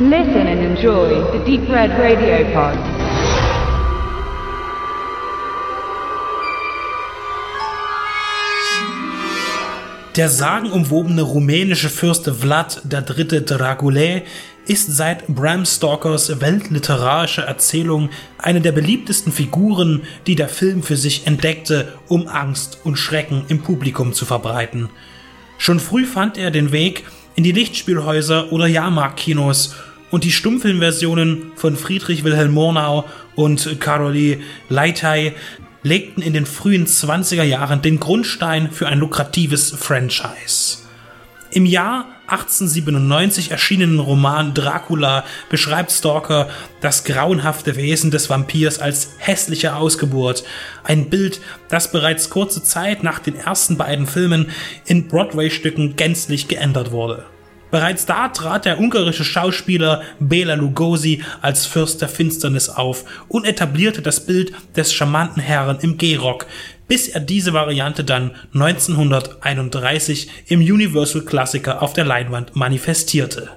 Listen and enjoy the Deep Red Radio Pod. Der sagenumwobene rumänische Fürst Vlad III. Draculae ist seit Bram Stokers weltliterarischer Erzählung eine der beliebtesten Figuren, die der Film für sich entdeckte, um Angst und Schrecken im Publikum zu verbreiten. Schon früh fand er den Weg in die Lichtspielhäuser oder Jahrmarktkinos und die Stummfilmversionen von Friedrich Wilhelm Murnau und Carolee Leitay legten in den frühen 20er Jahren den Grundstein für ein lukratives Franchise. Im Jahr 1897 erschienenen Roman Dracula beschreibt Stalker das grauenhafte Wesen des Vampirs als hässliche Ausgeburt. Ein Bild, das bereits kurze Zeit nach den ersten beiden Filmen in Broadway-Stücken gänzlich geändert wurde. Bereits da trat der ungarische Schauspieler Bela Lugosi als Fürst der Finsternis auf und etablierte das Bild des charmanten Herren im Gehrock, bis er diese Variante dann 1931 im Universal Klassiker auf der Leinwand manifestierte.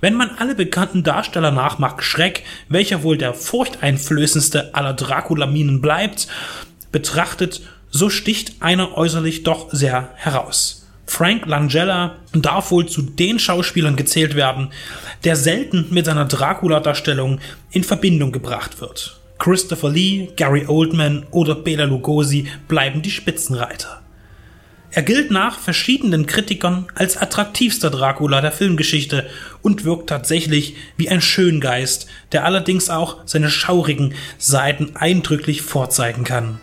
Wenn man alle bekannten Darsteller nachmacht, Schreck, welcher wohl der furchteinflößendste aller Dracula-Minen bleibt, betrachtet, so sticht einer äußerlich doch sehr heraus. Frank Langella darf wohl zu den Schauspielern gezählt werden, der selten mit seiner Dracula-Darstellung in Verbindung gebracht wird. Christopher Lee, Gary Oldman oder Bela Lugosi bleiben die Spitzenreiter. Er gilt nach verschiedenen Kritikern als attraktivster Dracula der Filmgeschichte und wirkt tatsächlich wie ein Schöngeist, der allerdings auch seine schaurigen Seiten eindrücklich vorzeigen kann.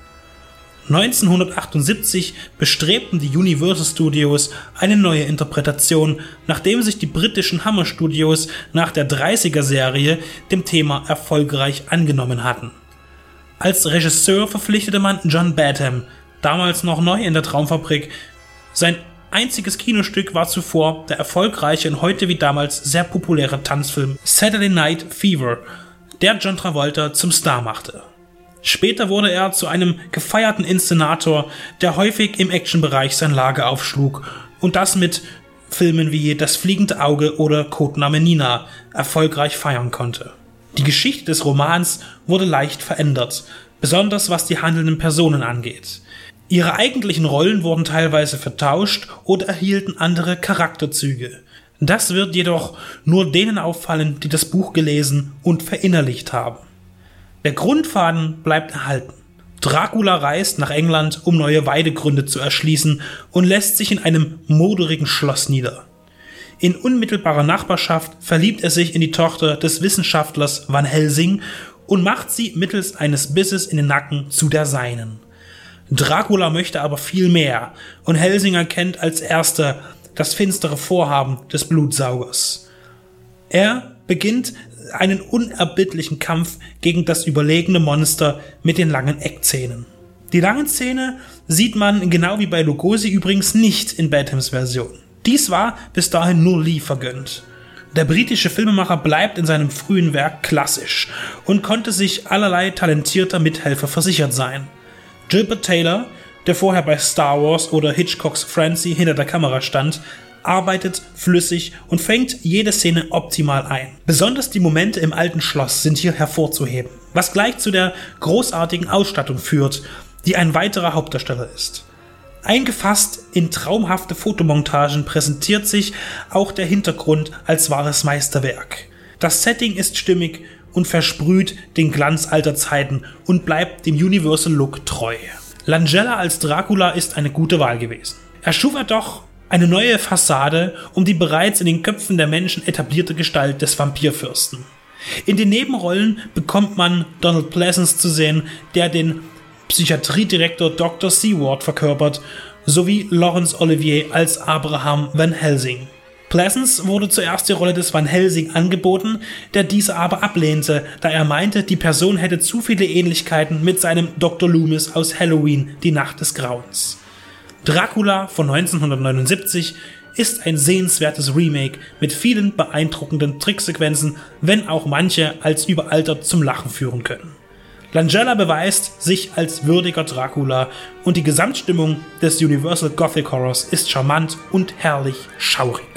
1978 bestrebten die Universal Studios eine neue Interpretation, nachdem sich die britischen Hammer Studios nach der 30er-Serie dem Thema erfolgreich angenommen hatten. Als Regisseur verpflichtete man John Badham, damals noch neu in der Traumfabrik. Sein einziges Kinostück war zuvor der erfolgreiche und heute wie damals sehr populäre Tanzfilm Saturday Night Fever, der John Travolta zum Star machte. Später wurde er zu einem gefeierten Inszenator, der häufig im Actionbereich sein Lager aufschlug und das mit Filmen wie Das fliegende Auge oder Codename Nina erfolgreich feiern konnte. Die Geschichte des Romans wurde leicht verändert, besonders was die handelnden Personen angeht. Ihre eigentlichen Rollen wurden teilweise vertauscht oder erhielten andere Charakterzüge. Das wird jedoch nur denen auffallen, die das Buch gelesen und verinnerlicht haben. Der Grundfaden bleibt erhalten. Dracula reist nach England, um neue Weidegründe zu erschließen und lässt sich in einem moderigen Schloss nieder. In unmittelbarer Nachbarschaft verliebt er sich in die Tochter des Wissenschaftlers Van Helsing und macht sie mittels eines Bisses in den Nacken zu der seinen. Dracula möchte aber viel mehr und Helsing erkennt als erster das finstere Vorhaben des Blutsaugers. Er beginnt einen unerbittlichen Kampf gegen das überlegene Monster mit den langen Eckzähnen. Die langen Zähne sieht man genau wie bei Lugosi übrigens nicht in Badhams Version. Dies war bis dahin nur Lee vergönnt. Der britische Filmemacher bleibt in seinem frühen Werk klassisch und konnte sich allerlei talentierter Mithelfer versichert sein. Gilbert Taylor, der vorher bei Star Wars oder Hitchcocks Francie hinter der Kamera stand, arbeitet flüssig und fängt jede Szene optimal ein. Besonders die Momente im alten Schloss sind hier hervorzuheben, was gleich zu der großartigen Ausstattung führt, die ein weiterer Hauptdarsteller ist. Eingefasst in traumhafte Fotomontagen präsentiert sich auch der Hintergrund als wahres Meisterwerk. Das Setting ist stimmig und versprüht den Glanz alter Zeiten und bleibt dem Universal Look treu. Langella als Dracula ist eine gute Wahl gewesen. Er schuf er doch eine neue Fassade um die bereits in den Köpfen der Menschen etablierte Gestalt des Vampirfürsten. In den Nebenrollen bekommt man Donald Pleasance zu sehen, der den Psychiatriedirektor Dr. Seward verkörpert, sowie Laurence Olivier als Abraham Van Helsing. Pleasance wurde zuerst die Rolle des Van Helsing angeboten, der diese aber ablehnte, da er meinte, die Person hätte zu viele Ähnlichkeiten mit seinem Dr. Loomis aus Halloween, die Nacht des Grauens. Dracula von 1979 ist ein sehenswertes Remake mit vielen beeindruckenden Tricksequenzen, wenn auch manche als überaltert zum Lachen führen können. Langella beweist sich als würdiger Dracula und die Gesamtstimmung des Universal Gothic Horrors ist charmant und herrlich schaurig.